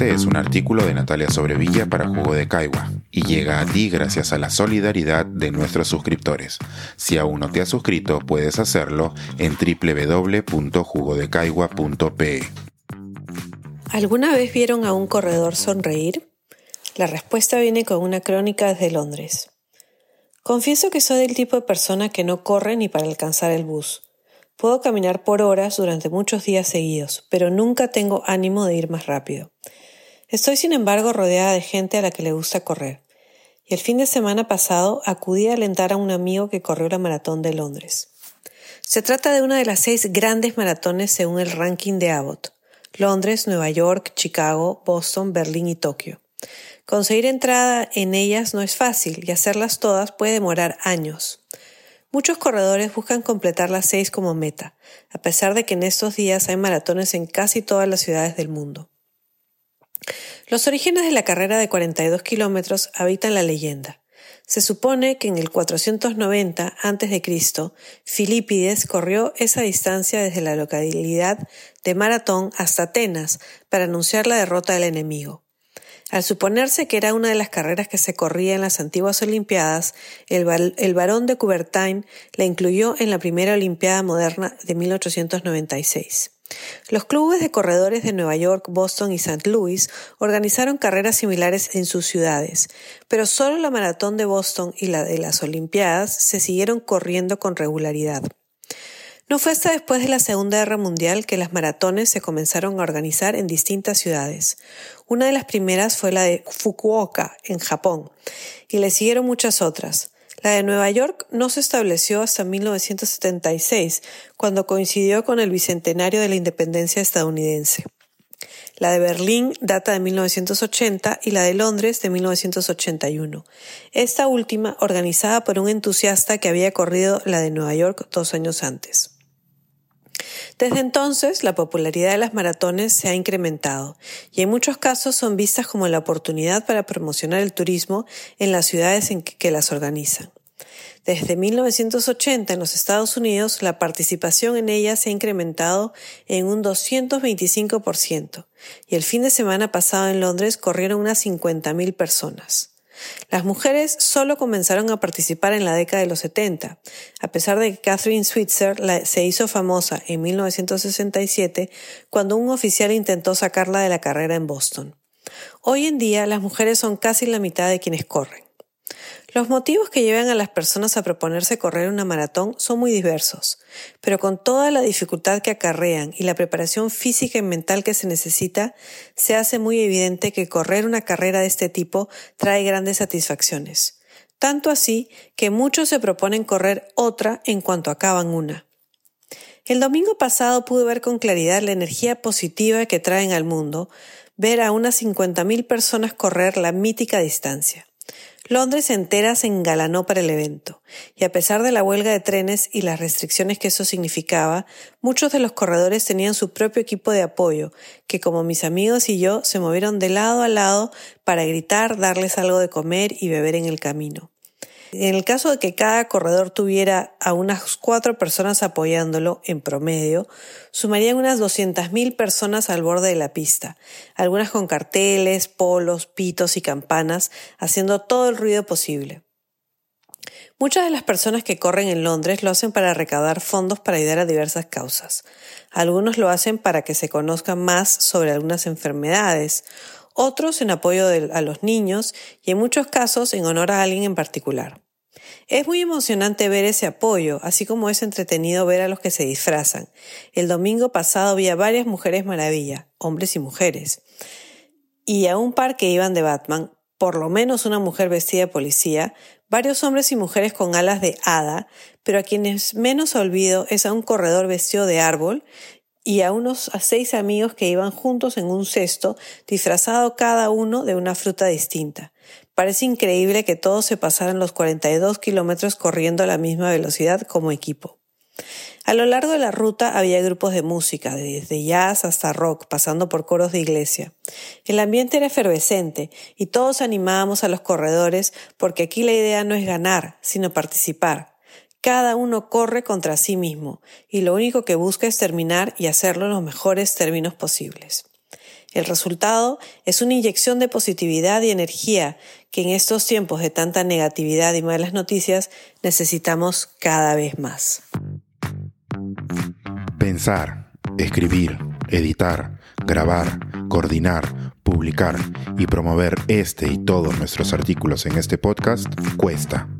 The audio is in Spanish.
Este es un artículo de Natalia Sobrevilla para Jugo de Caigua y llega a ti gracias a la solidaridad de nuestros suscriptores. Si aún no te has suscrito, puedes hacerlo en www.jugodecaigua.pe. ¿Alguna vez vieron a un corredor sonreír? La respuesta viene con una crónica desde Londres. Confieso que soy del tipo de persona que no corre ni para alcanzar el bus. Puedo caminar por horas durante muchos días seguidos, pero nunca tengo ánimo de ir más rápido. Estoy sin embargo rodeada de gente a la que le gusta correr. Y el fin de semana pasado acudí a alentar a un amigo que corrió la maratón de Londres. Se trata de una de las seis grandes maratones según el ranking de Abbott. Londres, Nueva York, Chicago, Boston, Berlín y Tokio. Conseguir entrada en ellas no es fácil y hacerlas todas puede demorar años. Muchos corredores buscan completar las seis como meta, a pesar de que en estos días hay maratones en casi todas las ciudades del mundo. Los orígenes de la carrera de 42 kilómetros habitan la leyenda. Se supone que en el 490 a.C., Filipides corrió esa distancia desde la localidad de Maratón hasta Atenas para anunciar la derrota del enemigo. Al suponerse que era una de las carreras que se corría en las antiguas Olimpiadas, el, el barón de Coubertin la incluyó en la primera Olimpiada moderna de 1896. Los clubes de corredores de Nueva York, Boston y St. Louis organizaron carreras similares en sus ciudades, pero solo la maratón de Boston y la de las Olimpiadas se siguieron corriendo con regularidad. No fue hasta después de la Segunda Guerra Mundial que las maratones se comenzaron a organizar en distintas ciudades. Una de las primeras fue la de Fukuoka, en Japón, y le siguieron muchas otras. La de Nueva York no se estableció hasta 1976, cuando coincidió con el bicentenario de la independencia estadounidense. La de Berlín data de 1980 y la de Londres de 1981. Esta última organizada por un entusiasta que había corrido la de Nueva York dos años antes. Desde entonces, la popularidad de las maratones se ha incrementado y en muchos casos son vistas como la oportunidad para promocionar el turismo en las ciudades en que, las organizan. Desde 1980 en los Estados Unidos, la participación en ellas se ha incrementado en un 225% y el fin de semana pasado en Londres corrieron unas 50.000 personas. Las mujeres solo comenzaron a participar en la década de los 70, a pesar de que Catherine Switzer se hizo famosa en 1967 cuando un oficial intentó sacarla de la carrera en Boston. Hoy en día las mujeres son casi la mitad de quienes corren. Los motivos que llevan a las personas a proponerse correr una maratón son muy diversos, pero con toda la dificultad que acarrean y la preparación física y mental que se necesita, se hace muy evidente que correr una carrera de este tipo trae grandes satisfacciones. Tanto así que muchos se proponen correr otra en cuanto acaban una. El domingo pasado pude ver con claridad la energía positiva que traen al mundo ver a unas 50.000 personas correr la mítica distancia. Londres entera se engalanó para el evento, y a pesar de la huelga de trenes y las restricciones que eso significaba, muchos de los corredores tenían su propio equipo de apoyo, que como mis amigos y yo se movieron de lado a lado para gritar, darles algo de comer y beber en el camino. En el caso de que cada corredor tuviera a unas cuatro personas apoyándolo en promedio, sumarían unas 200.000 personas al borde de la pista, algunas con carteles, polos, pitos y campanas, haciendo todo el ruido posible. Muchas de las personas que corren en Londres lo hacen para recaudar fondos para ayudar a diversas causas. Algunos lo hacen para que se conozcan más sobre algunas enfermedades, otros en apoyo a los niños y en muchos casos en honor a alguien en particular. Es muy emocionante ver ese apoyo, así como es entretenido ver a los que se disfrazan. El domingo pasado vi a varias mujeres maravilla, hombres y mujeres, y a un par que iban de Batman, por lo menos una mujer vestida de policía, varios hombres y mujeres con alas de hada, pero a quienes menos olvido es a un corredor vestido de árbol y a unos a seis amigos que iban juntos en un cesto, disfrazado cada uno de una fruta distinta. Parece increíble que todos se pasaran los 42 kilómetros corriendo a la misma velocidad como equipo. A lo largo de la ruta había grupos de música, desde jazz hasta rock, pasando por coros de iglesia. El ambiente era efervescente y todos animábamos a los corredores porque aquí la idea no es ganar, sino participar. Cada uno corre contra sí mismo y lo único que busca es terminar y hacerlo en los mejores términos posibles. El resultado es una inyección de positividad y energía que en estos tiempos de tanta negatividad y malas noticias necesitamos cada vez más. Pensar, escribir, editar, grabar, coordinar, publicar y promover este y todos nuestros artículos en este podcast cuesta